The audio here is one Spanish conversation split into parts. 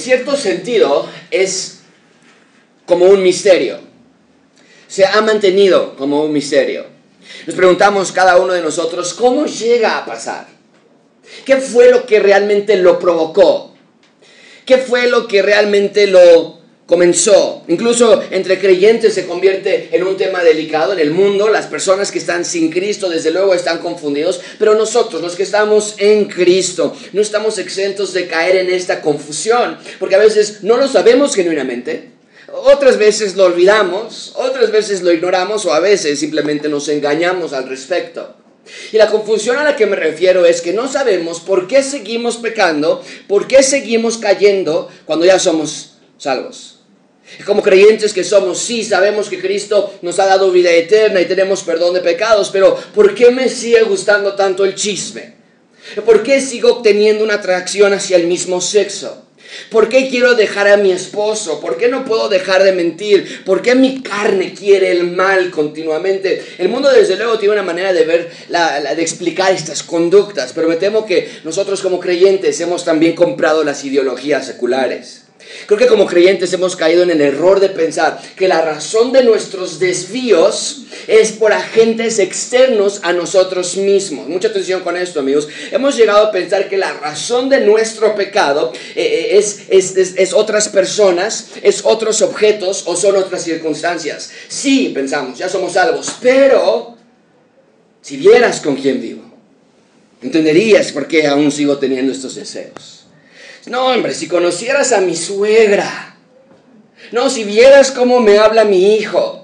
cierto sentido es como un misterio. Se ha mantenido como un misterio. Nos preguntamos cada uno de nosotros, ¿cómo llega a pasar? ¿Qué fue lo que realmente lo provocó? ¿Qué fue lo que realmente lo comenzó. Incluso entre creyentes se convierte en un tema delicado en el mundo. Las personas que están sin Cristo, desde luego, están confundidos. Pero nosotros, los que estamos en Cristo, no estamos exentos de caer en esta confusión. Porque a veces no lo sabemos genuinamente. Otras veces lo olvidamos, otras veces lo ignoramos o a veces simplemente nos engañamos al respecto. Y la confusión a la que me refiero es que no sabemos por qué seguimos pecando, por qué seguimos cayendo cuando ya somos salvos. Como creyentes que somos, sí, sabemos que Cristo nos ha dado vida eterna y tenemos perdón de pecados, pero ¿por qué me sigue gustando tanto el chisme? ¿Por qué sigo obteniendo una atracción hacia el mismo sexo? ¿Por qué quiero dejar a mi esposo? ¿Por qué no puedo dejar de mentir? ¿Por qué mi carne quiere el mal continuamente? El mundo desde luego tiene una manera de ver, de explicar estas conductas, pero me temo que nosotros como creyentes hemos también comprado las ideologías seculares. Creo que como creyentes hemos caído en el error de pensar que la razón de nuestros desvíos es por agentes externos a nosotros mismos. Mucha atención con esto, amigos. Hemos llegado a pensar que la razón de nuestro pecado eh, es, es, otras personas, es otros objetos o son otras circunstancias. Sí, pensamos, ya somos salvos, pero si vieras con quién vivo, entenderías por qué aún sigo teniendo estos deseos. No, hombre, si conocieras a mi suegra. No, si vieras cómo me habla mi hijo.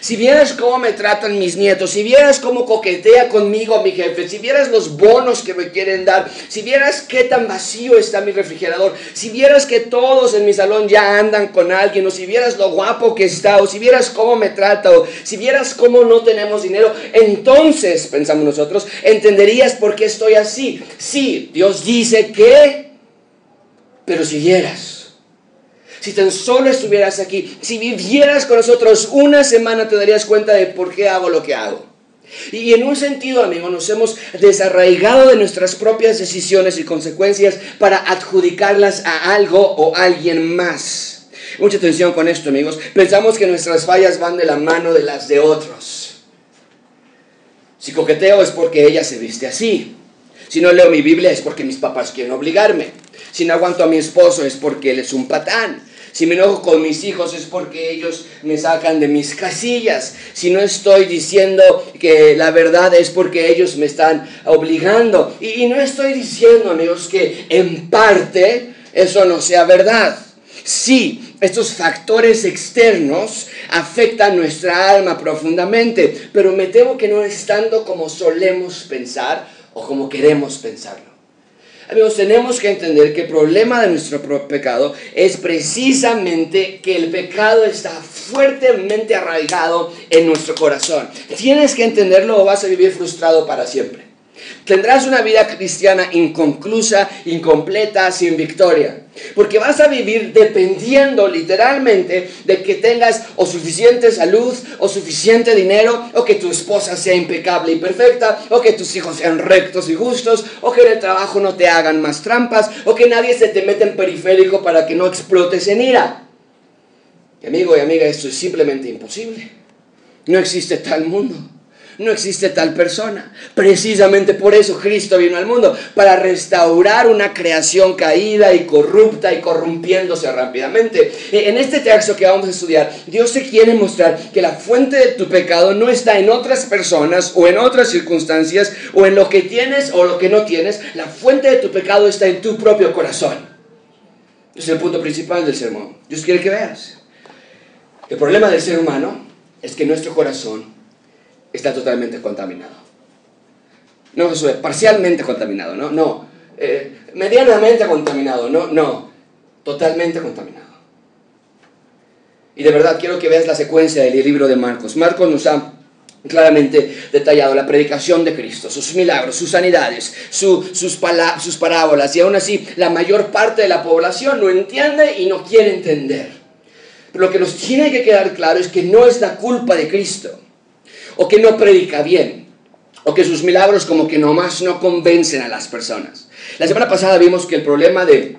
Si vieras cómo me tratan mis nietos, si vieras cómo coquetea conmigo mi jefe, si vieras los bonos que me quieren dar, si vieras qué tan vacío está mi refrigerador, si vieras que todos en mi salón ya andan con alguien, o si vieras lo guapo que está, o si vieras cómo me trata, o si vieras cómo no tenemos dinero, entonces, pensamos nosotros, entenderías por qué estoy así. Sí, Dios dice que pero si vieras, si tan solo estuvieras aquí, si vivieras con nosotros una semana, te darías cuenta de por qué hago lo que hago. Y en un sentido, amigo, nos hemos desarraigado de nuestras propias decisiones y consecuencias para adjudicarlas a algo o alguien más. Mucha atención con esto, amigos. Pensamos que nuestras fallas van de la mano de las de otros. Si coqueteo es porque ella se viste así. Si no leo mi Biblia es porque mis papás quieren obligarme. Si no aguanto a mi esposo es porque él es un patán. Si me enojo con mis hijos es porque ellos me sacan de mis casillas. Si no estoy diciendo que la verdad es porque ellos me están obligando. Y, no estoy diciendo, amigos, que en parte eso no sea verdad. Sí, estos factores externos afectan nuestra alma profundamente, pero me temo que no es tanto como solemos pensar o como queremos pensarlo. Amigos, tenemos que entender que el problema de nuestro pecado es precisamente que el pecado está fuertemente arraigado en nuestro corazón. Tienes que entenderlo o vas a vivir frustrado para siempre. Tendrás una vida cristiana inconclusa, incompleta, sin victoria. Porque vas a vivir dependiendo literalmente de que tengas o suficiente salud, o suficiente dinero, o que tu esposa sea impecable y perfecta, o que tus hijos sean rectos y justos, o que en el trabajo no te hagan más trampas, o que nadie se te meta en periférico para que no explotes en ira. amigo y amiga, esto es simplemente imposible. No existe tal mundo. No existe tal persona. Precisamente por eso Cristo vino al mundo, para restaurar una creación caída y corrupta y corrompiéndose rápidamente. E, en este texto que vamos a estudiar, Dios se quiere mostrar que la fuente de tu pecado no está en otras personas o en otras circunstancias o en lo que tienes o lo que no tienes. La fuente de tu pecado está en tu propio corazón. Es el punto principal del sermón. Dios quiere que veas. El problema del ser humano es que nuestro corazón está totalmente contaminado. No, eso es parcialmente contaminado, no, no. Eh, medianamente contaminado, no, no. Totalmente contaminado. Y de verdad quiero que veas la secuencia del libro de Marcos. Marcos nos ha claramente detallado la predicación de Cristo, sus milagros, sus sanidades, sus, sus parábolas, y aún así la mayor parte de la población no entiende y no quiere entender. Pero lo que nos tiene que quedar claro es que no es la culpa de Cristo o que no predica bien, o que sus milagros como que nomás no convencen a las personas. La semana pasada vimos que el problema de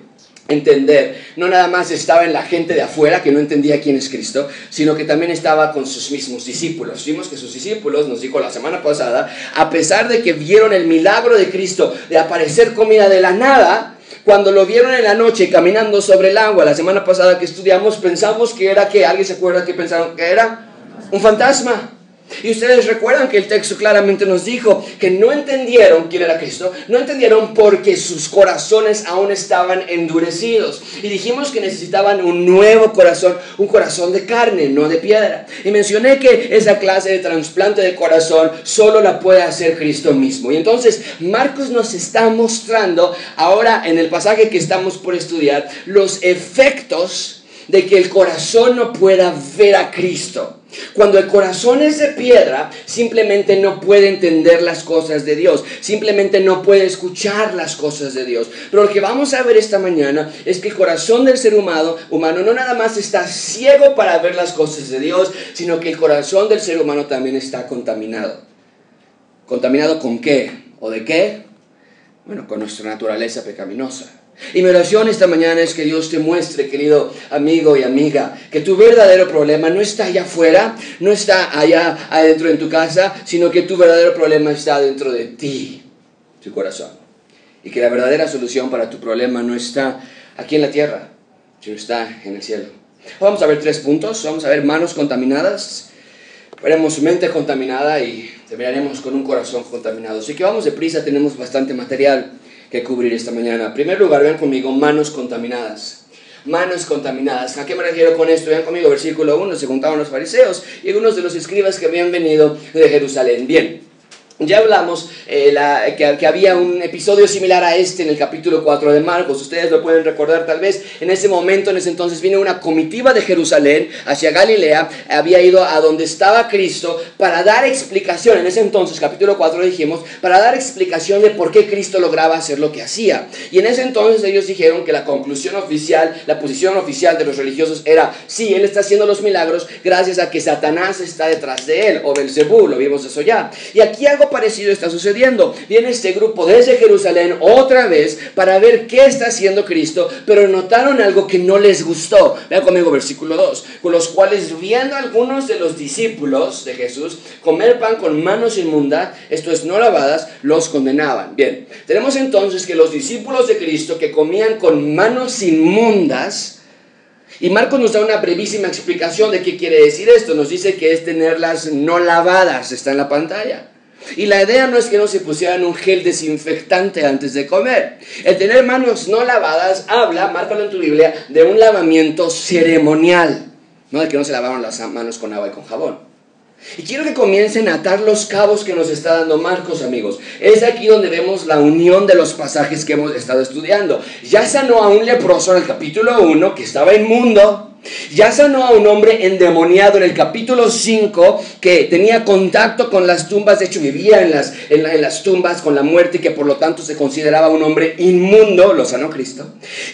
entender, no nada más estaba en la gente de afuera que no entendía quién es Cristo, sino que también estaba con sus mismos discípulos. Vimos que sus discípulos, nos dijo la semana pasada, a pesar de que vieron el milagro de Cristo de aparecer comida de la nada, cuando lo vieron en la noche caminando sobre el agua, la semana pasada que estudiamos, pensamos que era que, ¿alguien se acuerda que pensaron que era? Un fantasma. Y ustedes recuerdan que el texto claramente nos dijo que no entendieron quién era Cristo, no entendieron porque sus corazones aún estaban endurecidos. Y dijimos que necesitaban un nuevo corazón, un corazón de carne, no de piedra. Y mencioné que esa clase de trasplante de corazón solo la puede hacer Cristo mismo. Y entonces Marcos nos está mostrando ahora en el pasaje que estamos por estudiar los efectos de que el corazón no pueda ver a Cristo. Cuando el corazón es de piedra, simplemente no puede entender las cosas de Dios, simplemente no puede escuchar las cosas de Dios. Pero lo que vamos a ver esta mañana es que el corazón del ser humano, humano no nada más está ciego para ver las cosas de Dios, sino que el corazón del ser humano también está contaminado. ¿Contaminado con qué? ¿O de qué? Bueno, con nuestra naturaleza pecaminosa. Y mi oración esta mañana es que Dios te muestre, querido amigo y amiga, que tu verdadero problema no está allá afuera, no está allá adentro en tu casa, sino que tu verdadero problema está dentro de ti, tu corazón. Y que la verdadera solución para tu problema no está aquí en la tierra, sino está en el cielo. Vamos a ver tres puntos. Vamos a ver manos contaminadas, veremos mente contaminada y terminaremos con un corazón contaminado. Así que vamos deprisa, tenemos bastante material que cubrir esta mañana. En primer lugar, vean conmigo manos contaminadas. Manos contaminadas. ¿A qué me refiero con esto? Vean conmigo, versículo 1, se juntaban los fariseos y algunos de los escribas que habían venido de Jerusalén. Bien, ya hablamos eh, que, había un episodio similar a este en el capítulo 4 de Marcos. Ustedes lo pueden recordar tal vez. En ese momento, en ese entonces, viene una comitiva de Jerusalén hacia Galilea. Había ido a donde estaba Cristo para dar explicación. En ese entonces, capítulo 4 dijimos, para dar explicación de por qué Cristo lograba hacer lo que hacía. Y en ese entonces ellos dijeron que la conclusión oficial, la posición oficial de los religiosos era, sí, Él está haciendo los milagros gracias a que Satanás está detrás de Él, o Belzebú, lo vimos eso ya. Y aquí algo parecido está sucediendo. Viene este grupo desde Jerusalén otra vez para ver qué está haciendo Cristo, pero notaron algo que no les gustó. Vean conmigo versículo 2, con los cuales viendo algunos de los discípulos de Jesús comer pan con manos inmundas, esto es no lavadas, los condenaban. Bien, tenemos entonces que los discípulos de Cristo que comían con manos inmundas, y Marcos nos da una brevísima explicación de qué quiere decir esto. Nos dice que es tenerlas no lavadas, está en la pantalla. Y la idea no es que no se pusieran un gel desinfectante antes de comer. El tener manos no lavadas habla, márcalo en tu Biblia, de un lavamiento ceremonial, no de que no se lavaron las manos con agua y con jabón. Y quiero que comiencen a atar los cabos que nos está dando Marcos, amigos. Es aquí donde vemos la unión de los pasajes que hemos estado estudiando. Ya sanó a un leproso en el capítulo 1 que estaba inmundo ya sanó a un hombre endemoniado en el capítulo 5 que tenía contacto con las tumbas, de hecho vivía en las, en, las tumbas con la muerte y que por lo tanto se consideraba un hombre inmundo, lo sanó Cristo.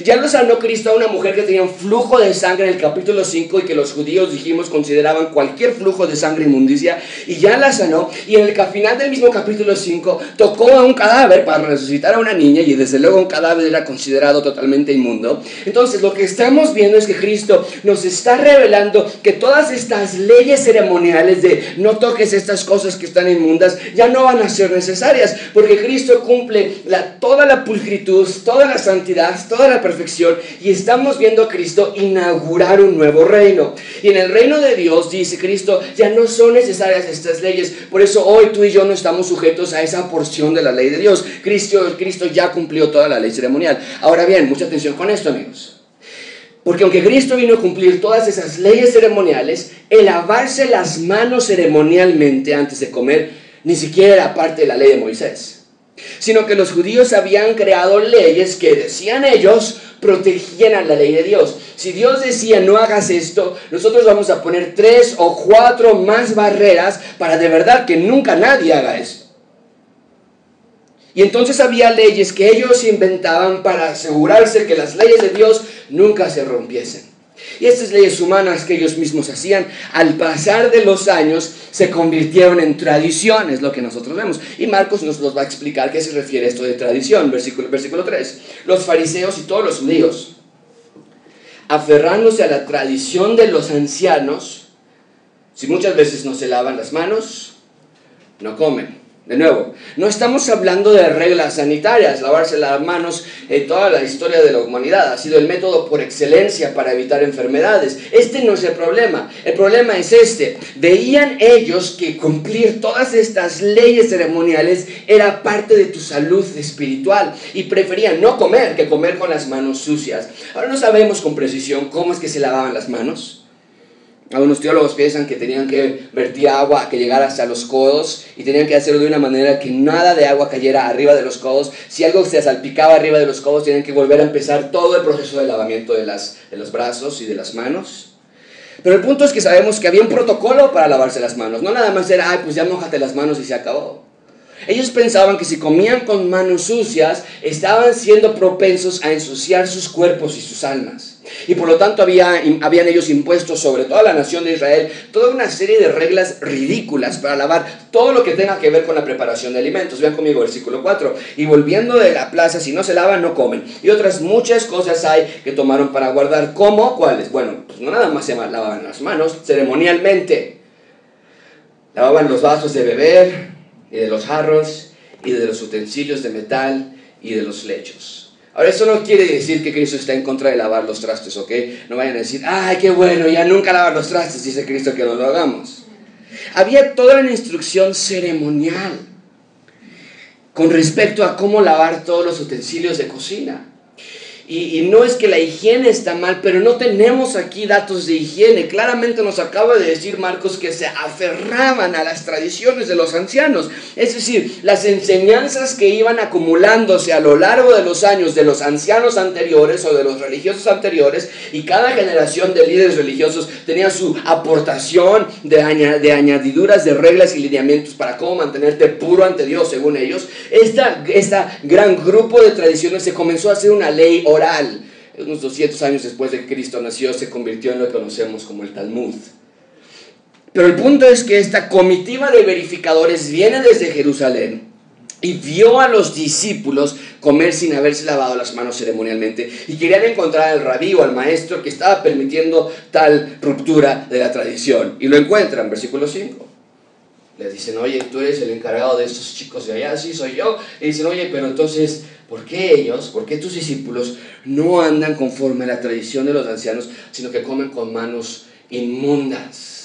Ya lo sanó Cristo a una mujer que tenía un flujo de sangre en el capítulo 5 y que los judíos dijimos consideraban cualquier flujo de sangre inmundicia y ya la sanó y en el final del mismo capítulo 5 tocó a un cadáver para resucitar a una niña y desde luego un cadáver era considerado totalmente inmundo. Entonces lo que estamos viendo es que Cristo nos está revelando que todas estas leyes ceremoniales de no toques estas cosas que están inmundas ya no van a ser necesarias, porque Cristo cumple toda la pulcritud, toda la santidad, toda la perfección, y estamos viendo a Cristo inaugurar un nuevo reino. Y en el reino de Dios, dice Cristo, ya no son necesarias estas leyes, por eso hoy tú y yo no estamos sujetos a esa porción de la ley de Dios. Cristo, Cristo ya cumplió toda la ley ceremonial. Ahora bien, mucha atención con esto, amigos. Porque aunque Cristo vino a cumplir todas esas leyes ceremoniales, el lavarse las manos ceremonialmente antes de comer ni siquiera era parte de la ley de Moisés. Sino que los judíos habían creado leyes que, decían ellos, protegían a la ley de Dios. Si Dios decía no hagas esto, nosotros vamos a poner tres o cuatro más barreras para de verdad que nunca nadie haga esto. Y entonces había leyes que ellos inventaban para asegurarse que las leyes de Dios nunca se rompiesen. Y estas leyes humanas que ellos mismos hacían, al pasar de los años, se convirtieron en tradiciones, lo que nosotros vemos. Y Marcos nos los va a explicar qué se refiere esto de tradición, versículo, versículo 3. Los fariseos y todos los judíos aferrándose a la tradición de los ancianos, si muchas veces no se lavan las manos, no comen. De nuevo, no estamos hablando de reglas sanitarias, lavarse las manos en toda la historia de la humanidad ha sido el método por excelencia para evitar enfermedades. Este no es el problema, el problema es este. Veían ellos que cumplir todas estas leyes ceremoniales era parte de tu salud espiritual y preferían no comer que comer con las manos sucias. Ahora no sabemos con precisión cómo es que se lavaban las manos. Algunos teólogos piensan que tenían que vertir agua que llegara hasta los codos y tenían que hacerlo de una manera que nada de agua cayera arriba de los codos. Si algo se salpicaba arriba de los codos, tenían que volver a empezar todo el proceso de lavamiento de, las, de los brazos y de las manos. Pero el punto es que sabemos que había un protocolo para lavarse las manos. No nada más era, ay, pues ya mojate las manos y se acabó. Ellos pensaban que si comían con manos sucias, estaban siendo propensos a ensuciar sus cuerpos y sus almas. Y por lo tanto había, habían ellos impuesto sobre toda la nación de Israel toda una serie de reglas ridículas para lavar todo lo que tenga que ver con la preparación de alimentos. Vean conmigo versículo 4. Y volviendo de la plaza, si no se lavan, no comen. Y otras muchas cosas hay que tomaron para guardar. ¿Cómo? ¿Cuáles? Bueno, pues no nada más se lavaban las manos, ceremonialmente. Lavaban los vasos de beber y de los jarros y de los utensilios de metal y de los lechos. Ahora, eso no quiere decir que Cristo está en contra de lavar los trastes, ¿ok? No vayan a decir, ay, qué bueno, ya nunca lavar los trastes, dice Cristo que no lo hagamos. Había toda una instrucción ceremonial con respecto a cómo lavar todos los utensilios de cocina. Y, no es que la higiene está mal, pero no tenemos aquí datos de higiene. Claramente nos acaba de decir Marcos que se aferraban a las tradiciones de los ancianos. Es decir, las enseñanzas que iban acumulándose a lo largo de los años de los ancianos anteriores o de los religiosos anteriores. Y cada generación de líderes religiosos tenía su aportación de, de añadiduras de reglas y lineamientos para cómo mantenerte puro ante Dios, según ellos. Esta, esta gran grupo de tradiciones se comenzó a hacer una ley unos 200 años después de que Cristo nació, se convirtió en lo que conocemos como el Talmud. Pero el punto es que esta comitiva de verificadores viene desde Jerusalén y vio a los discípulos comer sin haberse lavado las manos ceremonialmente y querían encontrar al rabí o al maestro que estaba permitiendo tal ruptura de la tradición. Y lo encuentran, versículo 5. Les dicen, oye, tú eres el encargado de estos chicos de allá, sí soy yo. Y dicen, oye, pero entonces ¿Por qué ellos, por qué tus discípulos no andan conforme a la tradición de los ancianos, sino que comen con manos inmundas?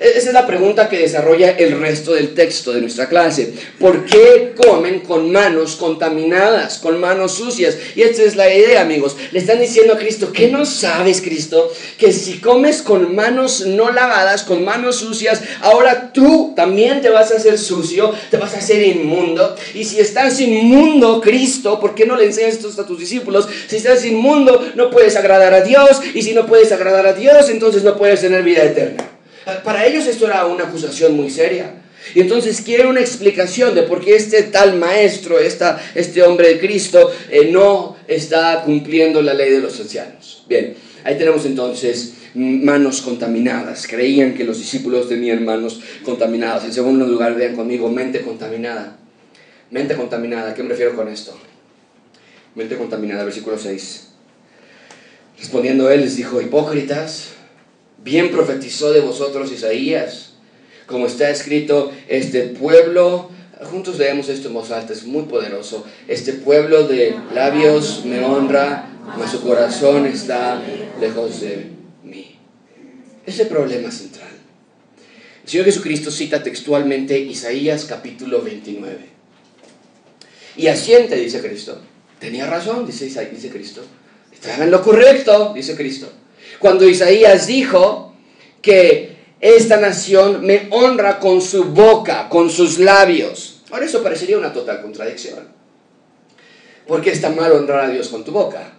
E-, esa es la pregunta que desarrolla el resto del texto de nuestra clase. ¿Por qué comen con manos contaminadas, con manos sucias? Y esta es la idea, amigos. Le están diciendo a Cristo, ¿qué no sabes, Cristo? Que si comes con manos no lavadas, con manos sucias, ahora tú también te vas a hacer sucio, te vas a hacer inmundo. Y si estás inmundo, Cristo, ¿por qué no le enseñas esto a tus discípulos? Si estás inmundo, no puedes agradar a Dios. Y si no puedes agradar a Dios, entonces no puedes tener vida eterna. Para ellos esto era una acusación muy seria. Y entonces quieren una explicación de por qué este tal maestro, esta, este hombre de Cristo, eh, no está cumpliendo la ley de los ancianos. Bien, ahí tenemos entonces manos contaminadas. Creían que los discípulos tenían manos contaminadas. En segundo lugar, vean conmigo, mente contaminada. Mente contaminada, ¿a qué me refiero con esto? Mente contaminada, versículo 6. Respondiendo él les dijo, hipócritas, Bien profetizó de vosotros Isaías, como está escrito, este pueblo, juntos leemos esto en voz alta, es muy poderoso, este pueblo de labios me honra, mas su corazón está lejos de mí. Ese problema central. El Señor Jesucristo cita textualmente Isaías capítulo 29. Y asiente, dice Cristo. Tenía razón, dice, dice Cristo. Estaban lo correcto, dice Cristo cuando Isaías dijo que esta nación me honra con su boca, con sus labios. Ahora eso parecería una total contradicción. ¿Por qué está mal honrar a Dios con tu boca?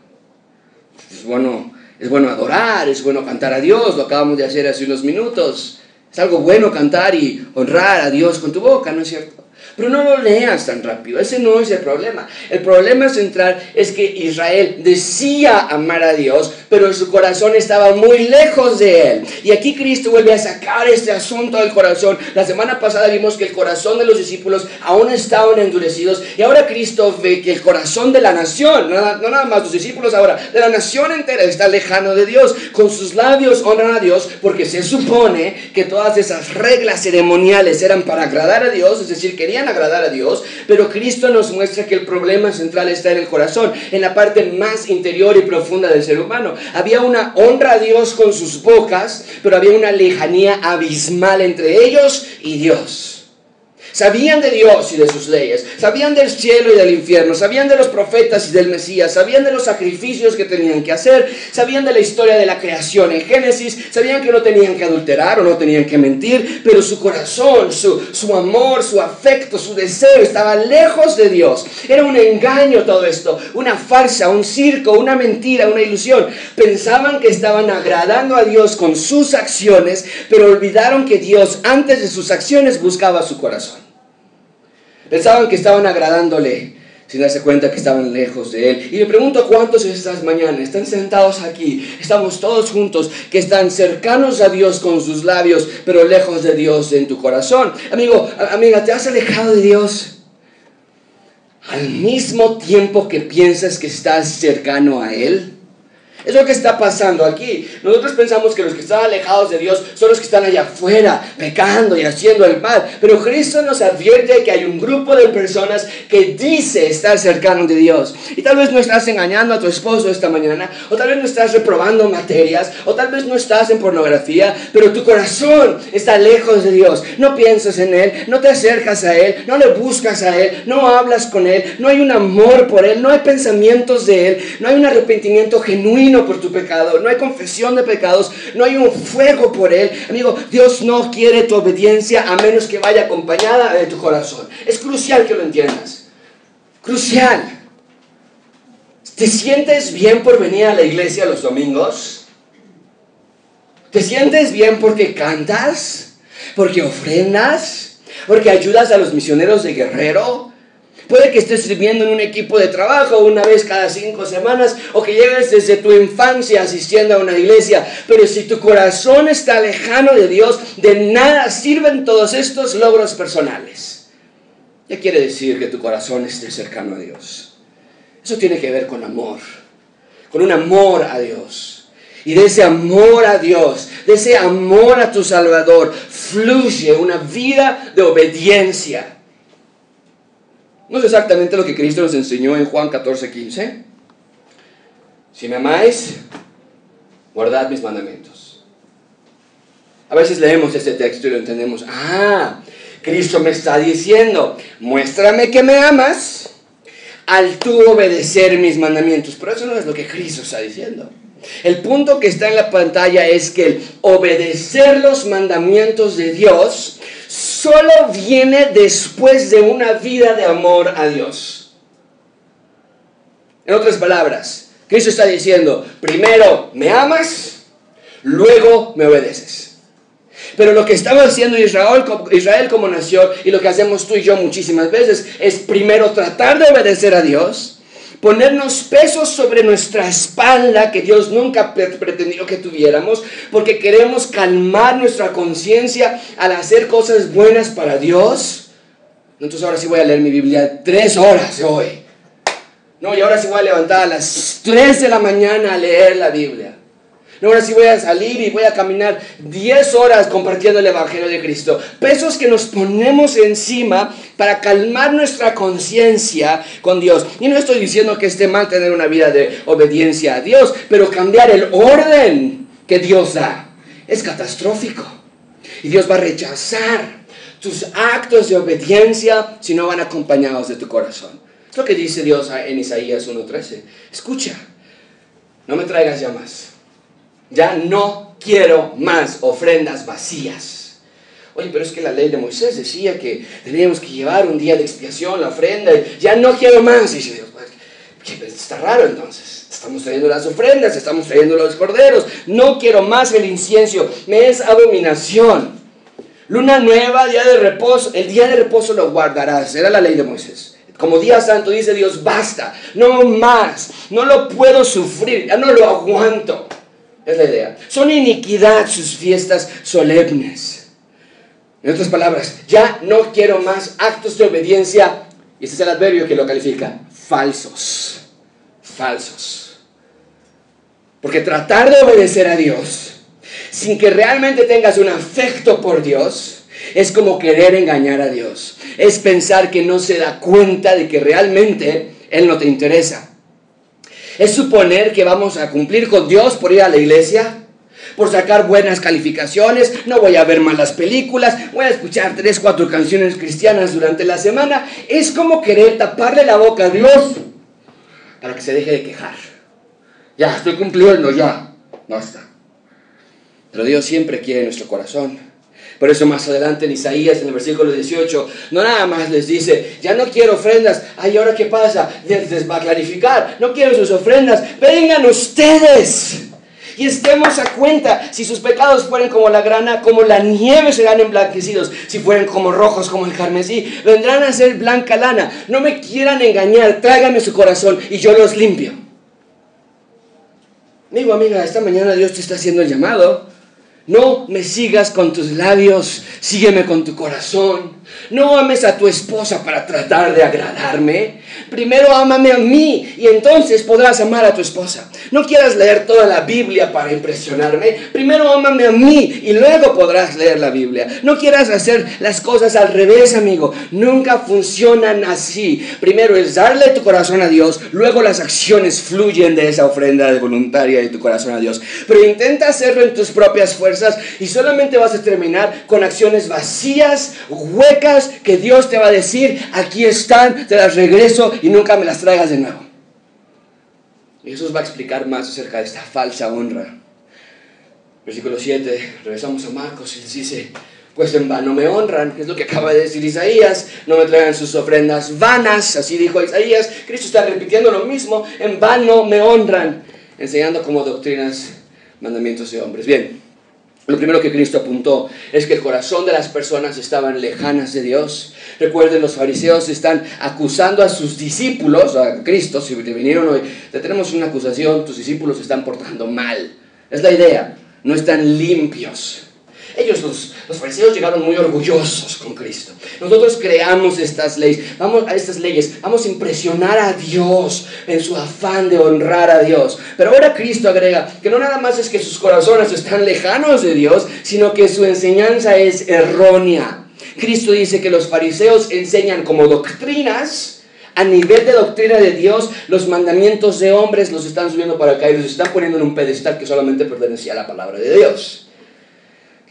Es bueno, es bueno adorar, es bueno cantar a Dios, lo acabamos de hacer hace unos minutos. Es algo bueno cantar y honrar a Dios con tu boca, ¿no es cierto? Pero no lo leas tan rápido, ese no es el problema. El problema central es que Israel decía amar a Dios, pero su corazón estaba muy lejos de él. Y aquí Cristo vuelve a sacar este asunto del corazón. La semana pasada vimos que el corazón de los discípulos aún estaban endurecidos y ahora Cristo ve que el corazón de la nación, no nada más los discípulos ahora, de la nación entera está lejano de Dios. Con sus labios honran a Dios porque se supone que todas esas reglas ceremoniales eran para agradar a Dios, es decir, querían agradar a Dios, pero Cristo nos muestra que el problema central está en el corazón, en la parte más interior y profunda del ser humano. Había una honra a Dios con sus bocas, pero había una lejanía abismal entre ellos y Dios. Sabían de Dios y de sus leyes, sabían del cielo y del infierno, sabían de los profetas y del Mesías, sabían de los sacrificios que tenían que hacer, sabían de la historia de la creación en Génesis, sabían que no tenían que adulterar o no tenían que mentir, pero su corazón, su, su amor, su afecto, su deseo estaba lejos de Dios. Era un engaño todo esto, una farsa, un circo, una mentira, una ilusión. Pensaban que estaban agradando a Dios con sus acciones, pero olvidaron que Dios antes de sus acciones buscaba su corazón. Pensaban que estaban agradándole sin darse cuenta que estaban lejos de Él. Y le pregunto cuántos estas mañanas están sentados aquí, estamos todos juntos, que están cercanos a Dios con sus labios, pero lejos de Dios en tu corazón. Amigo, amiga, ¿te has alejado de Dios? Al mismo tiempo que piensas que estás cercano a Él. Es lo que está pasando aquí. Nosotros pensamos que los que están alejados de Dios son los que están allá afuera, pecando y haciendo el mal. Pero Cristo nos advierte que hay un grupo de personas que dice estar cercano de Dios. Y tal vez no estás engañando a tu esposo esta mañana, o tal vez no estás reprobando materias, o tal vez no estás en pornografía, pero tu corazón está lejos de Dios. No piensas en Él, no te acercas a Él, no le buscas a Él, no hablas con Él, no hay un amor por Él, no hay pensamientos de Él, no hay un arrepentimiento genuino por tu pecado, no hay confesión de pecados, no hay un fuego por él. Amigo, Dios no quiere tu obediencia a menos que vaya acompañada de tu corazón. Es crucial que lo entiendas. Crucial. ¿Te sientes bien por venir a la iglesia los domingos? ¿Te sientes bien porque cantas? ¿Porque ofrendas? ¿Porque ayudas a los misioneros de Guerrero? Puede que estés sirviendo en un equipo de trabajo una vez cada cinco semanas o que llegues desde tu infancia asistiendo a una iglesia. Pero si tu corazón está lejano de Dios, de nada sirven todos estos logros personales. ¿Qué quiere decir que tu corazón esté cercano a Dios? Eso tiene que ver con amor, con un amor a Dios. Y de ese amor a Dios, de ese amor a tu Salvador, fluye una vida de obediencia no es exactamente lo que Cristo nos enseñó en Juan 14, 15. Si me amáis, guardad mis mandamientos. A veces leemos este texto y lo entendemos. Ah, Cristo me está diciendo, muéstrame que me amas al tú obedecer mis mandamientos. Pero eso no es lo que Cristo está diciendo. El punto que está en la pantalla es que el obedecer los mandamientos de Dios solo viene después de una vida de amor a Dios. En otras palabras, Cristo está diciendo, primero me amas, luego me obedeces. Pero lo que estaba haciendo Israel, Israel como nación y lo que hacemos tú y yo muchísimas veces es primero tratar de obedecer a Dios ponernos pesos sobre nuestra espalda que Dios nunca pretendió que tuviéramos, porque queremos calmar nuestra conciencia al hacer cosas buenas para Dios. Entonces ahora sí voy a leer mi Biblia tres horas hoy. No, y ahora sí voy a levantar a las tres de la mañana a leer la Biblia. Ahora sí voy a salir y voy a caminar 10 horas compartiendo el Evangelio de Cristo. Pesos que nos ponemos encima para calmar nuestra conciencia con Dios. Y no estoy diciendo que esté mal tener una vida de obediencia a Dios, pero cambiar el orden que Dios da es catastrófico. Y Dios va a rechazar tus actos de obediencia si no van acompañados de tu corazón. Es lo que dice Dios en Isaías 1.13. Escucha, no me traigas ya más ya no quiero más ofrendas vacías. Oye, pero es que la ley de Moisés decía que teníamos que llevar un día de expiación, la ofrenda. Ya no quiero más. dice Dios, pues, está raro entonces. Estamos trayendo las ofrendas, estamos trayendo los corderos. No quiero más el incienso. Me es abominación. Luna nueva, día de reposo. El día de reposo lo guardarás. Era la ley de Moisés. Como día santo dice Dios, basta, no más, no lo puedo sufrir, ya no lo aguanto. Es la idea. Son iniquidad sus fiestas solemnes. En otras palabras, ya no quiero más actos de obediencia, y este es el adverbio que lo califica, falsos. Falsos. Porque tratar de obedecer a Dios sin que realmente tengas un afecto por Dios es como querer engañar a Dios. Es pensar que no se da cuenta de que realmente Él no te interesa. Es suponer que vamos a cumplir con Dios por ir a la iglesia, por sacar buenas calificaciones, no voy a ver malas películas, voy a escuchar tres, cuatro canciones cristianas durante la semana. Es como querer taparle la boca a Dios para que se deje de quejar. Ya, estoy cumpliendo, ya, basta. Pero Dios siempre quiere nuestro corazón. Por eso más adelante en Isaías, en el versículo 18, no nada más les dice, ya no quiero ofrendas, ay, ¿ahora qué pasa? Les va a clarificar, no quiero sus ofrendas, vengan ustedes. Y estemos a cuenta, si sus pecados fueren como la grana, como la nieve serán emblanquecidos, si fueren como rojos como el carmesí, vendrán a ser blanca lana. No me quieran engañar, tráigame su corazón y yo los limpio. Amigo, amiga, esta mañana Dios te está haciendo el llamado. No me sigas con tus labios, sígueme con tu corazón. No ames a tu esposa para tratar de agradarme. Primero ámame a mí y entonces podrás amar a tu esposa. No quieras leer toda la Biblia para impresionarme. Primero ámame a mí y luego podrás leer la Biblia. No quieras hacer las cosas al revés, amigo. Nunca funcionan así. Primero es darle tu corazón a Dios, luego las acciones fluyen de esa ofrenda voluntaria de tu corazón a Dios. Pero intenta hacerlo en tus propias fuerzas y solamente vas a terminar con acciones vacías, huecas que Dios te va a decir, aquí están, te las regreso y nunca me las traigas de nuevo. Jesús va a explicar más acerca de esta falsa honra. Versículo 7, regresamos a Marcos y dice, pues en vano me honran, es lo que acaba de decir Isaías, no me traigan sus ofrendas vanas, así dijo Isaías, Cristo está repitiendo lo mismo, en vano me honran, enseñando como doctrinas mandamientos de hombres. Bien, lo primero que Cristo apuntó es que el corazón de las personas estaban lejanas de Dios. Recuerden, los fariseos están acusando a sus discípulos, a Cristo, si vinieron hoy, te tenemos una acusación, tus discípulos se están portando mal. Es la idea, no están limpios. Ellos, los, los, fariseos, llegaron muy orgullosos con Cristo. Nosotros creamos estas leyes, vamos a estas leyes, vamos a impresionar a Dios en su afán de honrar a Dios. Pero ahora Cristo agrega que no nada más es que sus corazones están lejanos de Dios, sino que su enseñanza es errónea. Cristo dice que los fariseos enseñan como doctrinas, a nivel de doctrina de Dios, los mandamientos de hombres los están subiendo para acá y los están poniendo en un pedestal que solamente pertenecía a la palabra de Dios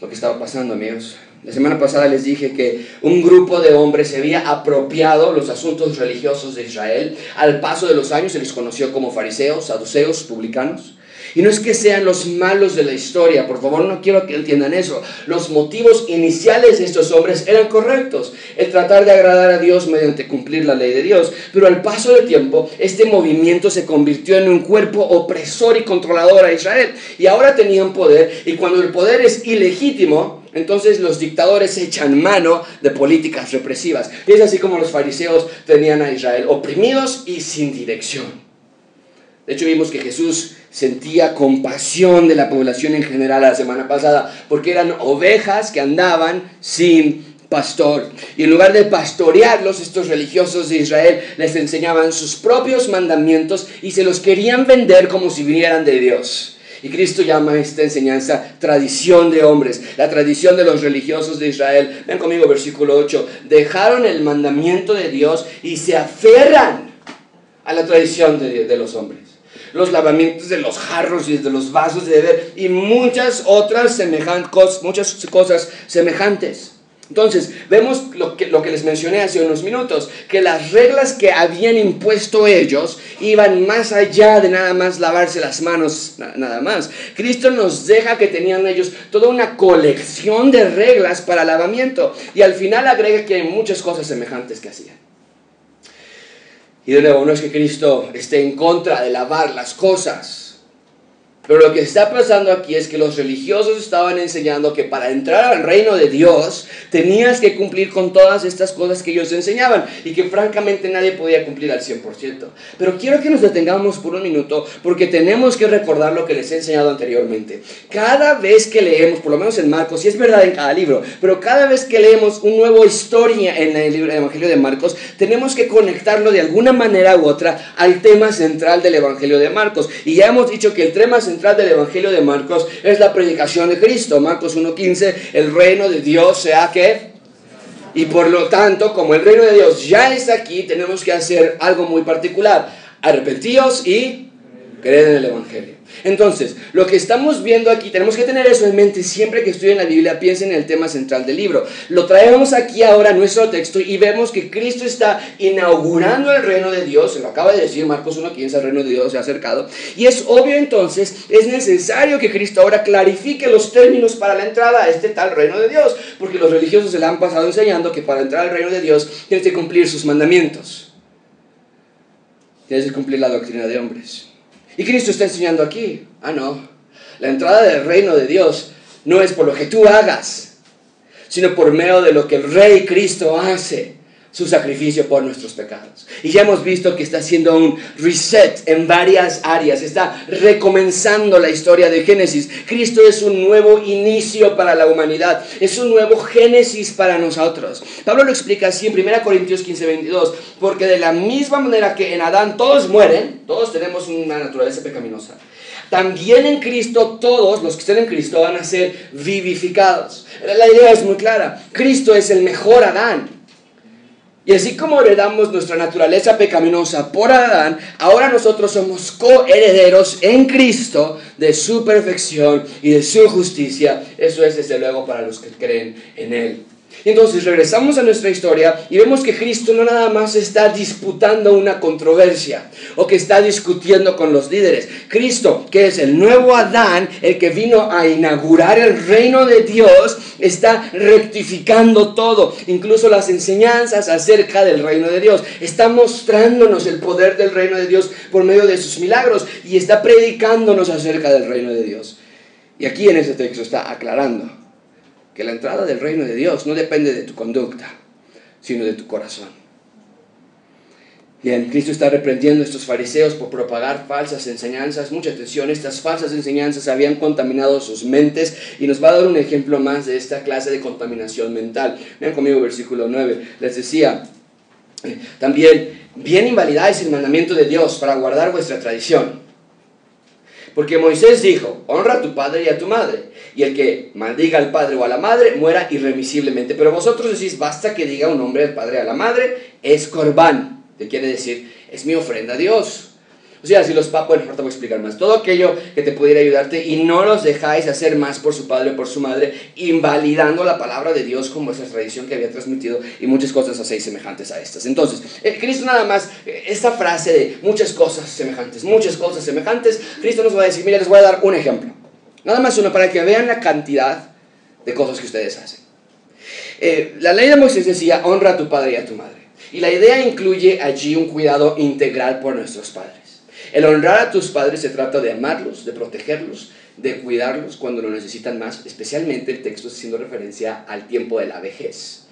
lo que estaba pasando, amigos. La semana pasada les dije que un grupo de hombres se había apropiado los asuntos religiosos de Israel. Al paso de los años se les conoció como fariseos, saduceos, publicanos. Y no es que sean los malos de la historia, por favor no quiero que entiendan eso. Los motivos iniciales de estos hombres eran correctos, el tratar de agradar a Dios mediante cumplir la ley de Dios. Pero al paso del tiempo, este movimiento se convirtió en un cuerpo opresor y controlador a Israel. Y ahora tenían poder, y cuando el poder es ilegítimo, entonces los dictadores echan mano de políticas represivas. Y es así como los fariseos tenían a Israel oprimidos y sin dirección. De hecho, vimos que Jesús sentía compasión de la población en general la semana pasada, porque eran ovejas que andaban sin pastor. Y en lugar de pastorearlos, estos religiosos de Israel les enseñaban sus propios mandamientos y se los querían vender como si vinieran de Dios. Y Cristo llama esta enseñanza tradición de hombres, la tradición de los religiosos de Israel. Ven conmigo, versículo 8. Dejaron el mandamiento de Dios y se aferran a la tradición de, de los hombres los lavamientos de los jarros y de los vasos de beber y muchas otras semejantes, muchas cosas semejantes. Entonces, vemos lo que, lo que les mencioné hace unos minutos, que las reglas que habían impuesto ellos iban más allá de nada más lavarse las manos, nada más. Cristo nos deja que tenían ellos toda una colección de reglas para lavamiento y al final agrega que hay muchas cosas semejantes que hacían. Y de nuevo, no es que Cristo esté en contra de lavar las cosas. Pero lo que está pasando aquí es que los religiosos estaban enseñando que para entrar al reino de Dios tenías que cumplir con todas estas cosas que ellos enseñaban y que francamente nadie podía cumplir al 100%. Pero quiero que nos detengamos por un minuto porque tenemos que recordar lo que les he enseñado anteriormente. Cada vez que leemos, por lo menos en Marcos, y es verdad en cada libro, pero cada vez que leemos una nueva historia en el libro del Evangelio de Marcos, tenemos que conectarlo de alguna manera u otra al tema central del Evangelio de Marcos. Y ya hemos dicho que el tema central central del Evangelio de Marcos es la predicación de Cristo. Marcos 1.15, el reino de Dios sea que... Y por lo tanto, como el reino de Dios ya está aquí, tenemos que hacer algo muy particular. Arrepentíos y creed en el Evangelio. Entonces, lo que estamos viendo aquí, tenemos que tener eso en mente siempre que estudien la Biblia, piensen en el tema central del libro. Lo traemos aquí ahora a nuestro texto y vemos que Cristo está inaugurando el reino de Dios, se lo acaba de decir Marcos 1.15, el reino de Dios se ha acercado. Y es obvio entonces, es necesario que Cristo ahora clarifique los términos para la entrada a este tal reino de Dios, porque los religiosos se le han pasado enseñando que para entrar al reino de Dios tienes que cumplir sus mandamientos. Tienes que cumplir la doctrina de hombres. Y Cristo está enseñando aquí, ah, no, la entrada del reino de Dios no es por lo que tú hagas, sino por medio de lo que el Rey Cristo hace su sacrificio por nuestros pecados. Y ya hemos visto que está haciendo un reset en varias áreas, está recomenzando la historia de Génesis. Cristo es un nuevo inicio para la humanidad, es un nuevo Génesis para nosotros. Pablo lo explica así en 1 Corintios 15, 22, porque de la misma manera que en Adán todos mueren, todos tenemos una naturaleza pecaminosa. También en Cristo todos los que estén en Cristo van a ser vivificados. La idea es muy clara. Cristo es el mejor Adán. Y así como heredamos nuestra naturaleza pecaminosa por Adán, ahora nosotros somos coherederos en Cristo de su perfección y de su justicia. Eso es desde luego para los que creen en Él. Entonces regresamos a nuestra historia y vemos que Cristo no nada más está disputando una controversia o que está discutiendo con los líderes. Cristo, que es el nuevo Adán, el que vino a inaugurar el reino de Dios, está rectificando todo, incluso las enseñanzas acerca del reino de Dios. Está mostrándonos el poder del reino de Dios por medio de sus milagros y está predicándonos acerca del reino de Dios. Y aquí en ese texto está aclarando que la entrada del reino de Dios no depende de tu conducta, sino de tu corazón. Bien, Cristo está reprendiendo a estos fariseos por propagar falsas enseñanzas. Mucha atención, estas falsas enseñanzas habían contaminado sus mentes y nos va a dar un ejemplo más de esta clase de contaminación mental. Vean conmigo versículo 9. Les decía, también, bien invalidáis el mandamiento de Dios para guardar vuestra tradición. Porque Moisés dijo, honra a tu padre y a tu madre, y el que maldiga al padre o a la madre muera irremisiblemente. Pero vosotros decís, basta que diga un hombre al padre o a la madre, es corbán, que quiere decir, es mi ofrenda a Dios. O sea, si los papás, bueno, ahorita voy a explicar más, todo aquello que te pudiera ayudarte y no los dejáis hacer más por su padre o por su madre, invalidando la palabra de Dios como esa tradición que había transmitido y muchas cosas hacéis semejantes a estas. Entonces, eh, Cristo nada más, eh, esta frase de muchas cosas semejantes, muchas cosas semejantes, Cristo nos va a decir, mira, les voy a dar un ejemplo. Nada más uno para que vean la cantidad de cosas que ustedes hacen. Eh, la ley de Moisés decía, honra a tu padre y a tu madre. Y la idea incluye allí un cuidado integral por nuestros padres. El honrar a tus padres se trata de amarlos, de protegerlos, de cuidarlos cuando lo necesitan más. Especialmente el texto haciendo referencia al tiempo de la vejez.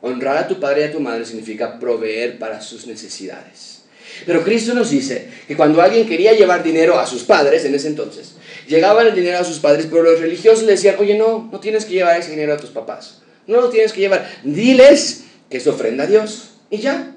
Honrar a tu padre y a tu madre significa proveer para sus necesidades. Pero Cristo nos dice que cuando alguien quería llevar dinero a sus padres en ese entonces, llegaban el dinero a sus padres, pero los religiosos le decían, oye, no, no tienes que llevar ese dinero a tus papás. No lo tienes que llevar. Diles que es ofrenda a Dios. Y ya.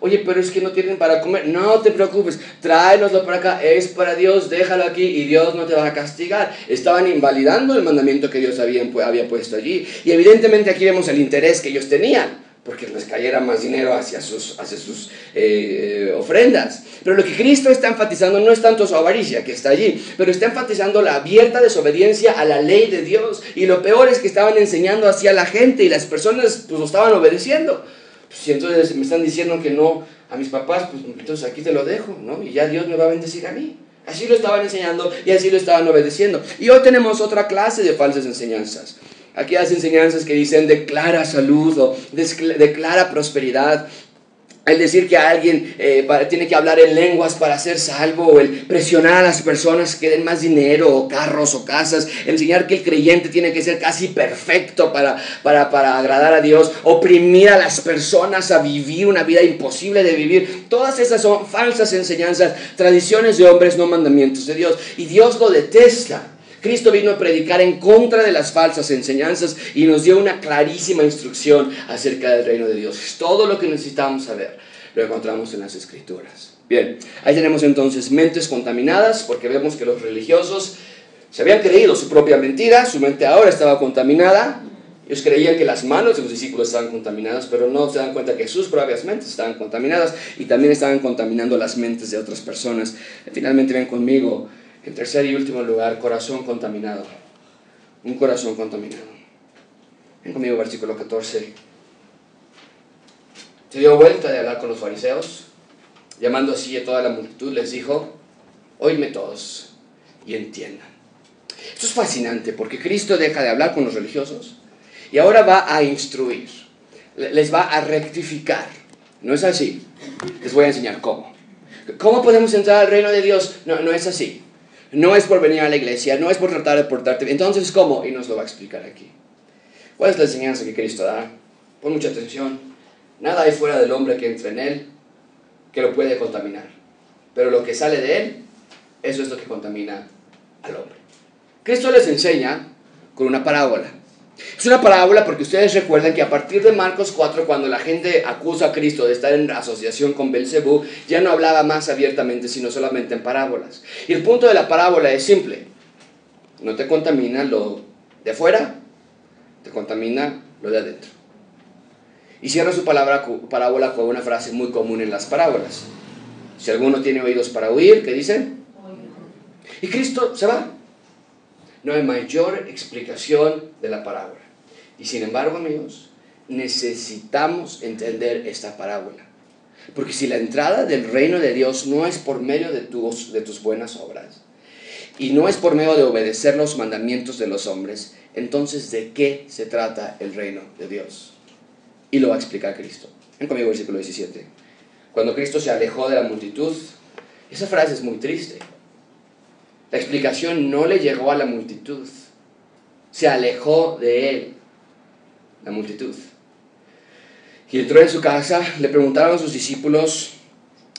Oye, pero es que no tienen para comer. No te preocupes, tráenoslo para acá. Es para Dios, déjalo aquí y Dios no te va a castigar. Estaban invalidando el mandamiento que Dios había, puesto allí. Y evidentemente aquí vemos el interés que ellos tenían porque les cayera más dinero hacia sus, hacia sus eh, ofrendas. Pero lo que Cristo está enfatizando no es tanto su avaricia, que está allí, pero está enfatizando la abierta desobediencia a la ley de Dios. Y lo peor es que estaban enseñando hacia la gente y las personas pues lo estaban obedeciendo. Pues, si entonces me están diciendo que no a mis papás, pues entonces aquí te lo dejo, ¿no? Y ya Dios me va a bendecir a mí. Así lo estaban enseñando y así lo estaban obedeciendo. Y hoy tenemos otra clase de falsas enseñanzas. Aquellas enseñanzas que dicen declara salud o declara prosperidad. El decir que alguien eh, tiene que hablar en lenguas para ser salvo, o el presionar a las personas que den más dinero, o carros, o casas, enseñar que el creyente tiene que ser casi perfecto para, para, para agradar a Dios, oprimir a las personas a vivir una vida imposible de vivir. Todas esas son falsas enseñanzas, tradiciones de hombres, no mandamientos de Dios. Y Dios lo detesta. Cristo vino a predicar en contra de las falsas enseñanzas y nos dio una clarísima instrucción acerca del reino de Dios. Todo lo que necesitamos saber lo encontramos en las escrituras. Bien, ahí tenemos entonces mentes contaminadas porque vemos que los religiosos se habían creído su propia mentira, su mente ahora estaba contaminada. Ellos creían que las manos de los discípulos estaban contaminadas, pero no se dan cuenta que sus propias mentes estaban contaminadas y también estaban contaminando las mentes de otras personas. Finalmente ven conmigo en tercer y último lugar, corazón contaminado. Un corazón contaminado. Ven conmigo, versículo 14. Se dio vuelta de hablar con los fariseos, llamando así a toda la multitud, les dijo, oídme todos y entiendan. Esto es fascinante porque Cristo deja de hablar con los religiosos y ahora va a instruir, les va a rectificar. No es así. Les voy a enseñar cómo. ¿Cómo podemos entrar al reino de Dios? No, no es así. No es por venir a la iglesia, no es por tratar de portarte. Entonces, ¿cómo? Y nos lo va a explicar aquí. ¿Cuál es la enseñanza que Cristo da? Pon mucha atención. Nada hay fuera del hombre que entre en él que lo puede contaminar. Pero lo que sale de él, eso es lo que contamina al hombre. Cristo les enseña con una parábola. Es una parábola porque ustedes recuerdan que a partir de Marcos 4, cuando la gente acusa a Cristo de estar en asociación con Belcebú, ya no hablaba más abiertamente, sino solamente en parábolas. Y el punto de la parábola es simple: no te contamina lo de afuera, te contamina lo de adentro. Y cierra su palabra, parábola con una frase muy común en las parábolas. Si alguno tiene oídos para oír, ¿qué dice? Y Cristo se va. No hay mayor explicación de la parábola. Y sin embargo, amigos, necesitamos entender esta parábola. Porque si la entrada del reino de Dios no es por medio de tus, buenas obras, y no es por medio de obedecer los mandamientos de los hombres, entonces ¿de qué se trata el reino de Dios? Y lo va a explicar Cristo. Ven conmigo versículo 17. Cuando Cristo se alejó de la multitud, esa frase es muy triste. La explicación no le llegó a la multitud, se alejó de él, la multitud. Y entró en su casa, le preguntaron a sus discípulos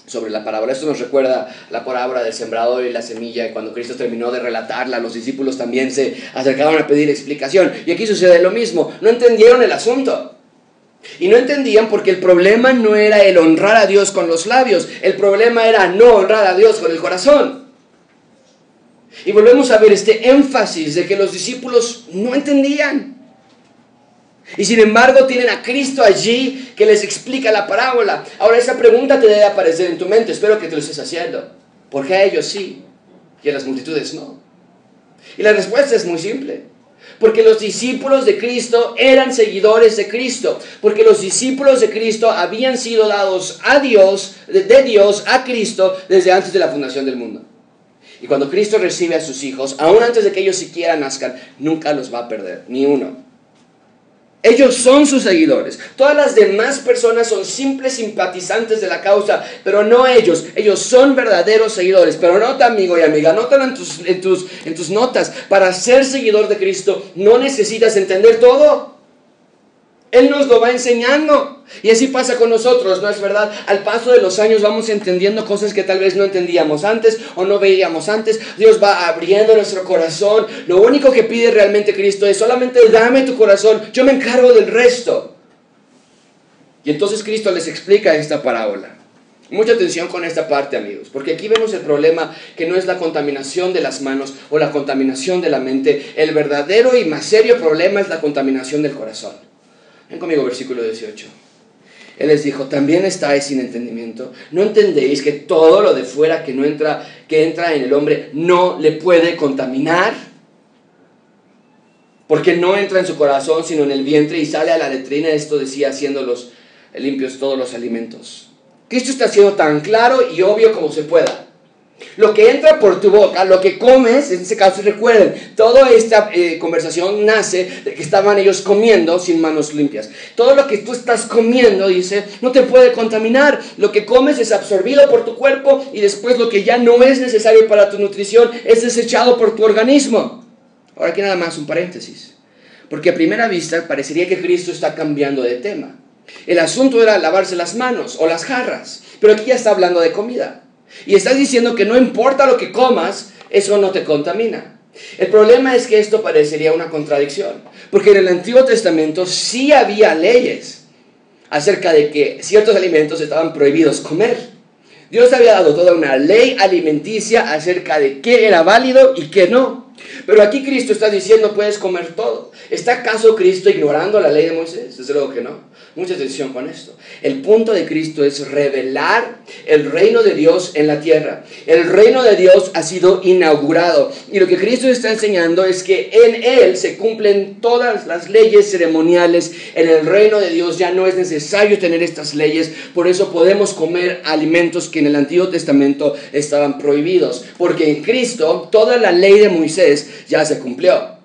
sobre la parábola. Esto nos recuerda la parábola del sembrador y la semilla. Y cuando Cristo terminó de relatarla, los discípulos también se acercaron a pedir explicación. Y aquí sucede lo mismo. No entendieron el asunto. Y no entendían porque el problema no era el honrar a Dios con los labios. El problema era no honrar a Dios con el corazón. Y volvemos a ver este énfasis de que los discípulos no entendían. Y sin embargo tienen a Cristo allí que les explica la parábola. Ahora esa pregunta te debe aparecer en tu mente. Espero que te lo estés haciendo. ¿Por qué a ellos sí y a las multitudes no? Y la respuesta es muy simple. Porque los discípulos de Cristo eran seguidores de Cristo. Porque los discípulos de Cristo habían sido dados a Dios, de Dios a Cristo desde antes de la fundación del mundo. Y cuando Cristo recibe a sus hijos, aún antes de que ellos siquiera nazcan, nunca los va a perder, ni uno. Ellos son sus seguidores. Todas las demás personas son simples simpatizantes de la causa, pero no ellos. Ellos son verdaderos seguidores. Pero nota, amigo y amiga, nota en tus, en tus, en tus notas. Para ser seguidor de Cristo no necesitas entender todo. Él nos lo va enseñando. Y así pasa con nosotros, ¿no es verdad? Al paso de los años vamos entendiendo cosas que tal vez no entendíamos antes o no veíamos antes. Dios va abriendo nuestro corazón. Lo único que pide realmente Cristo es solamente dame tu corazón, yo me encargo del resto. Y entonces Cristo les explica esta parábola. Mucha atención con esta parte, amigos, porque aquí vemos el problema que no es la contaminación de las manos o la contaminación de la mente. El verdadero y más serio problema es la contaminación del corazón. Ven conmigo, versículo 18. Él les dijo, también estáis sin entendimiento. ¿No entendéis que todo lo de fuera que, no entra, que entra en el hombre no le puede contaminar? Porque no entra en su corazón, sino en el vientre y sale a la letrina. Esto decía, haciéndolos limpios todos los alimentos. Cristo está siendo tan claro y obvio como se pueda. Lo que entra por tu boca, lo que comes, en ese caso recuerden, toda esta eh, conversación nace de que estaban ellos comiendo sin manos limpias. Todo lo que tú estás comiendo, dice, no te puede contaminar. Lo que comes es absorbido por tu cuerpo y después lo que ya no es necesario para tu nutrición es desechado por tu organismo. Ahora aquí nada más un paréntesis. Porque a primera vista parecería que Cristo está cambiando de tema. El asunto era lavarse las manos o las jarras, pero aquí ya está hablando de comida. Y estás diciendo que no importa lo que comas, eso no te contamina. El problema es que esto parecería una contradicción, porque en el Antiguo Testamento sí había leyes acerca de que ciertos alimentos estaban prohibidos comer. Dios había dado toda una ley alimenticia acerca de qué era válido y qué no. Pero aquí Cristo está diciendo puedes comer todo. ¿Está acaso Cristo ignorando la ley de Moisés? Desde luego que no. Mucha atención con esto. El punto de Cristo es revelar el reino de Dios en la tierra. El reino de Dios ha sido inaugurado. Y lo que Cristo está enseñando es que en Él se cumplen todas las leyes ceremoniales. En el reino de Dios ya no es necesario tener estas leyes. Por eso podemos comer alimentos que en el Antiguo Testamento estaban prohibidos. Porque en Cristo toda la ley de Moisés ya se cumplió.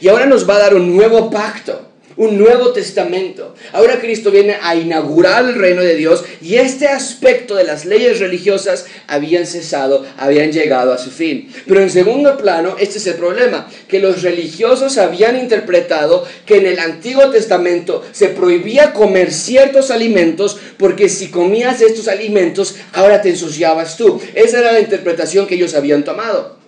Y ahora nos va a dar un nuevo pacto, un nuevo testamento. Ahora Cristo viene a inaugurar el reino de Dios y este aspecto de las leyes religiosas habían cesado, habían llegado a su fin. Pero en segundo plano, este es el problema, que los religiosos habían interpretado que en el Antiguo Testamento se prohibía comer ciertos alimentos porque si comías estos alimentos, ahora te ensuciabas tú. Esa era la interpretación que ellos habían tomado.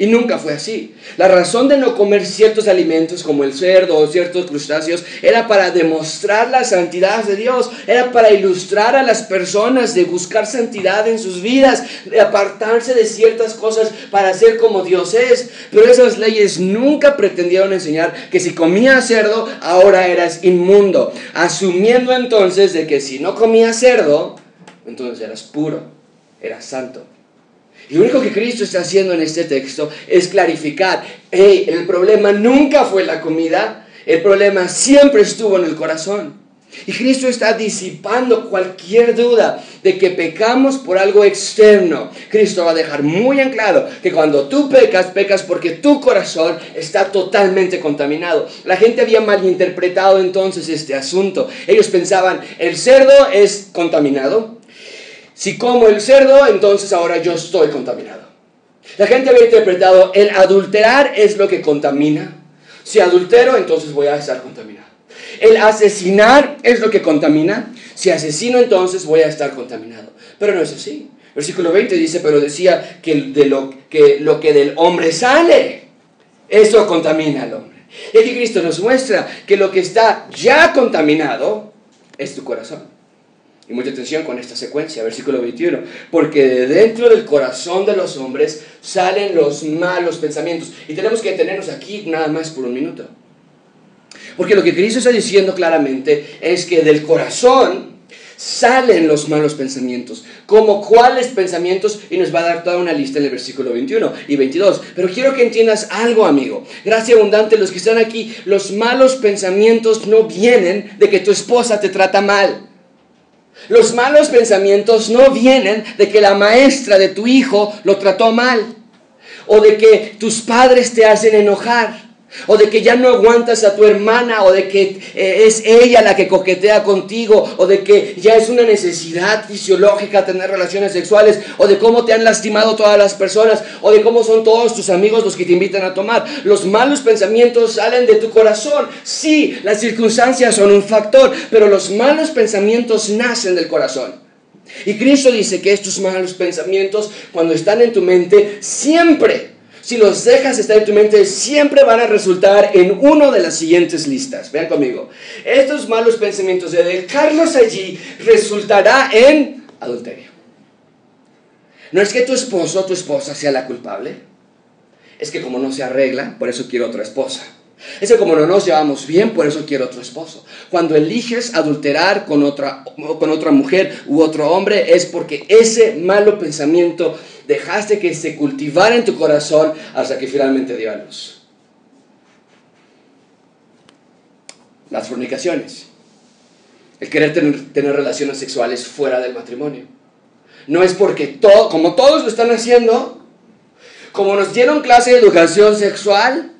Y nunca fue así. La razón de no comer ciertos alimentos como el cerdo o ciertos crustáceos era para demostrar la santidad de Dios, era para ilustrar a las personas de buscar santidad en sus vidas, de apartarse de ciertas cosas para ser como Dios es. Pero esas leyes nunca pretendieron enseñar que si comías cerdo ahora eras inmundo, asumiendo entonces de que si no comías cerdo, entonces eras puro, eras santo. Lo único que Cristo está haciendo en este texto es clarificar, hey, el problema nunca fue la comida, el problema siempre estuvo en el corazón. Y Cristo está disipando cualquier duda de que pecamos por algo externo. Cristo va a dejar muy en claro que cuando tú pecas, pecas porque tu corazón está totalmente contaminado. La gente había malinterpretado entonces este asunto. Ellos pensaban, el cerdo es contaminado, si como el cerdo, entonces ahora yo estoy contaminado. La gente había interpretado, el adulterar es lo que contamina. Si adultero, entonces voy a estar contaminado. El asesinar es lo que contamina. Si asesino, entonces voy a estar contaminado. Pero no es así. Versículo 20 dice, pero decía que, de lo, que lo que del hombre sale, eso contamina al hombre. Y aquí Cristo nos muestra que lo que está ya contaminado es tu corazón. Y mucha atención con esta secuencia, versículo 21. Porque de dentro del corazón de los hombres salen los malos pensamientos. Y tenemos que detenernos aquí nada más por un minuto. Porque lo que Cristo está diciendo claramente es que del corazón salen los malos pensamientos. ¿Como cuáles pensamientos? Y nos va a dar toda una lista en el versículo 21 y 22. Pero quiero que entiendas algo, amigo. Gracia abundante, los que están aquí, los malos pensamientos no vienen de que tu esposa te trata mal. Los malos pensamientos no vienen de que la maestra de tu hijo lo trató mal o de que tus padres te hacen enojar o de que ya no aguantas a tu hermana, o de que eh, es ella la que coquetea contigo, o de que ya es una necesidad fisiológica tener relaciones sexuales, o de cómo te han lastimado todas las personas, o de cómo son todos tus amigos los que te invitan a tomar. Los malos pensamientos salen de tu corazón. Sí, las circunstancias son un factor, pero los malos pensamientos nacen del corazón. Y Cristo dice que estos malos pensamientos, cuando están en tu mente, siempre si los dejas estar en tu mente, siempre van a resultar en uno de las siguientes listas. Vean conmigo. Estos malos pensamientos de dejarlos allí resultará en adulterio. No es que tu esposo o tu esposa sea la culpable. Es que como no se arregla, por eso quiero otra esposa. Es que como no nos llevamos bien, por eso quiero otro esposo. Cuando eliges adulterar con otra, con otra mujer u otro hombre, es porque ese malo pensamiento dejaste que se cultivara en tu corazón hasta que finalmente dio a luz. Las fornicaciones. El querer tener, tener relaciones sexuales fuera del matrimonio. no es porque todo, como todos lo están haciendo, como nos dieron clase de educación sexual,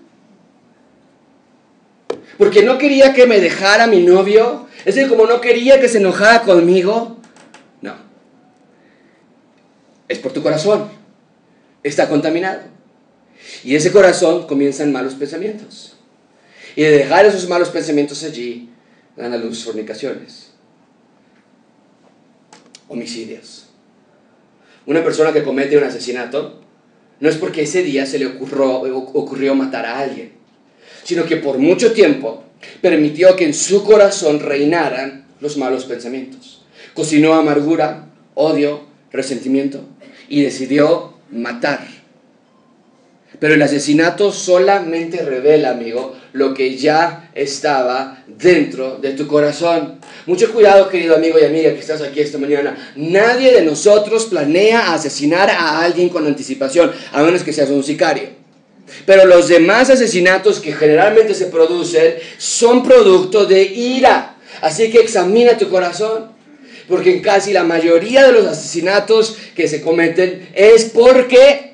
porque no quería que me dejara mi novio, es decir, como no quería que se enojara conmigo, no. Es por tu corazón, está contaminado. Y ese corazón comienzan malos pensamientos. Y de dejar esos malos pensamientos allí, dan a luz fornicaciones, homicidios. Una persona que comete un asesinato no es porque ese día se le ocurrió, ocurrió matar a alguien, sino que por mucho tiempo permitió que en su corazón reinaran los malos pensamientos. Cocinó amargura, odio, resentimiento y decidió matar pero el asesinato solamente revela, amigo, lo que ya estaba dentro de tu corazón. Mucho cuidado, querido amigo y amiga que estás aquí esta mañana. Nadie de nosotros planea asesinar a alguien con anticipación, a menos que seas un sicario. Pero los demás asesinatos que generalmente se producen son producto de ira. Así que examina tu corazón. Porque en casi la mayoría de los asesinatos que se cometen es porque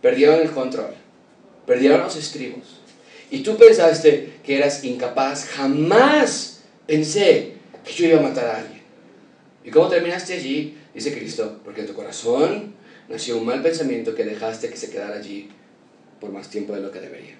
Perdieron el control, perdieron los estribos. Y tú pensaste que eras incapaz. Jamás pensé que yo iba a matar a alguien. ¿Y cómo terminaste allí? Dice Cristo, porque en tu corazón nació un mal pensamiento que dejaste que se quedara allí por más tiempo de lo que debería.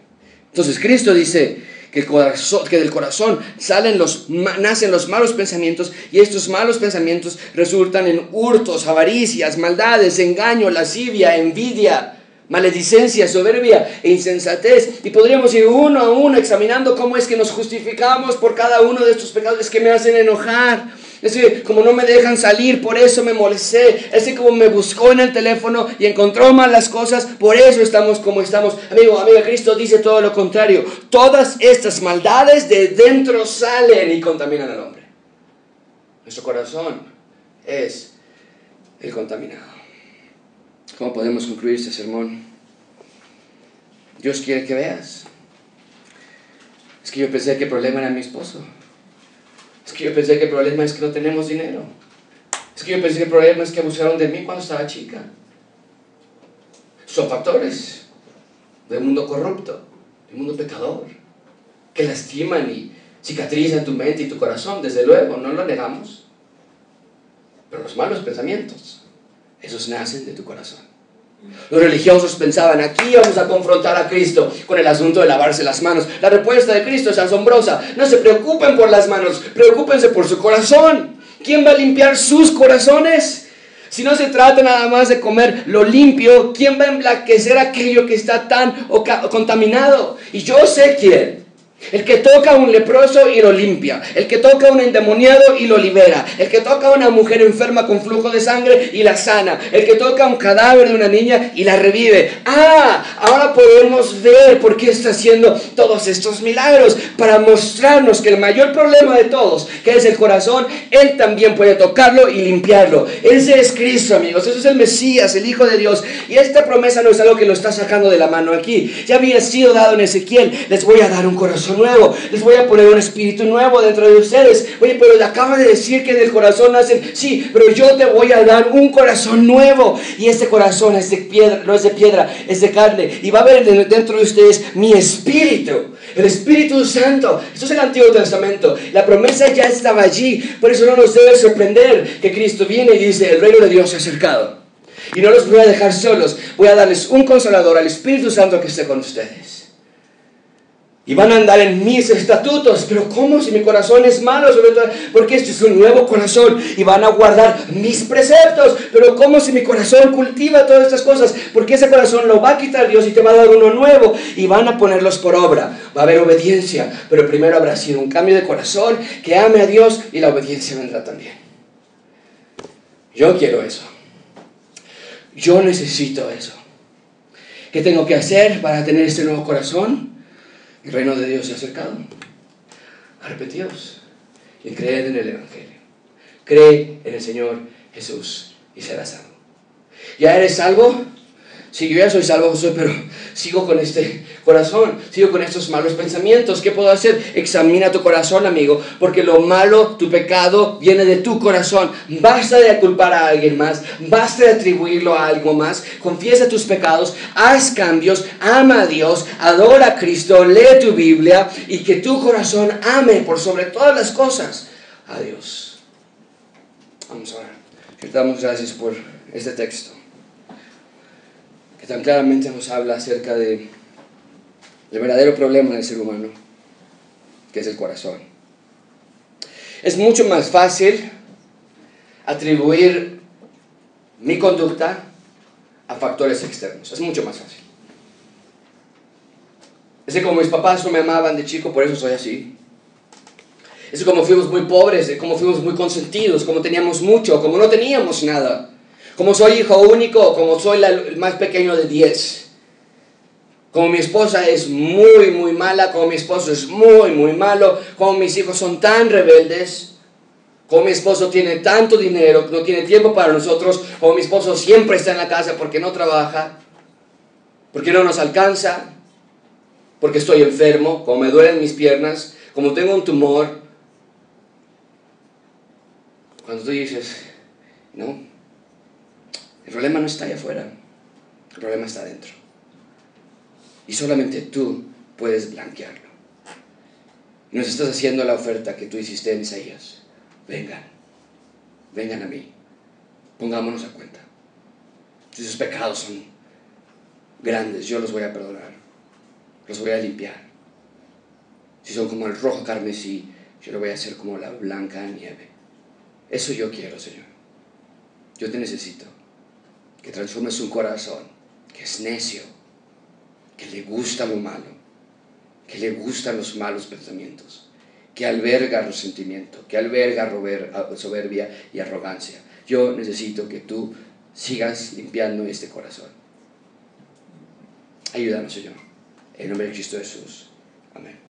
Entonces Cristo dice que, del corazón salen los, nacen los malos pensamientos y estos malos pensamientos resultan en hurtos, avaricias, maldades, engaño, lascivia, envidia, maledicencia, soberbia e insensatez. Y podríamos ir uno a uno examinando cómo es que nos justificamos por cada uno de estos pecados que me hacen enojar. Es decir, como no me dejan salir, por eso me molesté. Es decir, como me buscó en el teléfono y encontró mal las cosas, por eso estamos como estamos. Amigo, amiga, Cristo dice todo lo contrario. Todas estas maldades de dentro salen y contaminan al hombre. Nuestro corazón es el contaminado. ¿Cómo podemos concluir este sermón? Dios quiere que veas. Es que yo pensé que el problema era mi esposo. Es que yo pensé que el problema es que no tenemos dinero. Es que yo pensé que el problema es que abusaron de mí cuando estaba chica. Son factores del mundo corrupto, del mundo pecador, que lastiman y cicatrizan tu mente y tu corazón, desde luego, no lo negamos. Pero los malos pensamientos, esos nacen de tu corazón. Los religiosos pensaban, aquí vamos a confrontar a Cristo con el asunto de lavarse las manos. La respuesta de Cristo es asombrosa. No se preocupen por las manos, preocúpense por su corazón. ¿Quién va a limpiar sus corazones? Si no se trata nada más de comer lo limpio, ¿quién va a emblaquecer aquello que está tan contaminado? Y yo sé quién. El que toca a un leproso y lo limpia. El que toca a un endemoniado y lo libera. El que toca a una mujer enferma con flujo de sangre y la sana. El que toca a un cadáver de una niña y la revive. Ah, ahora podemos ver por qué está haciendo todos estos milagros. Para mostrarnos que el mayor problema de todos, que es el corazón, Él también puede tocarlo y limpiarlo. Ese es Cristo, amigos. Ese es el Mesías, el Hijo de Dios. Y esta promesa no es algo que lo está sacando de la mano aquí. Ya había sido dado en Ezequiel. Les voy a dar un corazón nuevo, les voy a poner un espíritu nuevo dentro de ustedes. Oye, pero le acaba de decir que del corazón nacen, sí, pero yo te voy a dar un corazón nuevo. Y ese corazón es de piedra, no es de piedra, es de carne. Y va a haber dentro de ustedes mi espíritu, el Espíritu Santo. Esto es el Antiguo Testamento. La promesa ya estaba allí. Por eso no nos debe sorprender que Cristo viene y dice, el reino de Dios se ha acercado. Y no los voy a dejar solos. Voy a darles un consolador al Espíritu Santo que esté con ustedes y van a andar en mis estatutos. Pero ¿cómo si mi corazón es malo? Porque este es un nuevo corazón y van a guardar mis preceptos. Pero ¿cómo si mi corazón cultiva todas estas cosas? Porque ese corazón lo va a quitar Dios y te va a dar uno nuevo y van a ponerlos por obra. Va a haber obediencia, pero primero habrá sido un cambio de corazón que ame a Dios y la obediencia vendrá también. Yo quiero eso. Yo necesito eso. ¿Qué tengo que hacer para tener este nuevo corazón? El reino de Dios se ha acercado. Arrepentidos y creed en el Evangelio. Cree en el Señor Jesús y serás salvo. ¿Ya eres salvo? Sí, yo ya soy salvo, Josué, pero sigo con este corazón, sigo con estos malos pensamientos. ¿Qué puedo hacer? Examina tu corazón, amigo, porque lo malo, tu pecado, viene de tu corazón. Basta de culpar a alguien más, basta de atribuirlo a algo más. Confiesa tus pecados, haz cambios, ama a Dios, adora a Cristo, lee tu Biblia y que tu corazón ame por sobre todas las cosas a Dios. Vamos a. Damos gracias por este texto tan claramente nos habla acerca de el verdadero problema del ser humano, que es el corazón. Es mucho más fácil atribuir mi conducta a factores externos. Es mucho más fácil. Es como mis papás no me amaban de chico, por eso soy así. Es como fuimos muy pobres, como fuimos muy consentidos, como teníamos mucho, como no teníamos nada como soy hijo único, como soy el más pequeño de 10. Como mi esposa es muy, muy mala, como mi esposo es muy, muy malo, como mis hijos son tan rebeldes, como mi esposo tiene tanto dinero, no tiene tiempo para nosotros, como mi esposo siempre está en la casa porque no trabaja, porque no nos alcanza, porque estoy enfermo, como me duelen mis piernas, como tengo un tumor. Cuando tú dices, no, el problema no está allá afuera, el problema está adentro. Y solamente tú puedes blanquearlo. Nos estás haciendo la oferta que tú hiciste en Isaías. Vengan, vengan a mí, pongámonos a cuenta. Si sus pecados son grandes, yo los voy a perdonar, los voy a limpiar. Si son como el rojo carmesí, yo lo voy a hacer como la blanca nieve. Eso yo quiero, Señor. Yo te necesito que transformes un corazón que es necio, que le gusta lo malo, que le gustan los malos pensamientos, que alberga resentimiento, que alberga soberbia y arrogancia. Yo necesito que tú sigas limpiando este corazón. Ayúdanos, Señor. En nombre de Cristo Jesús. Amén.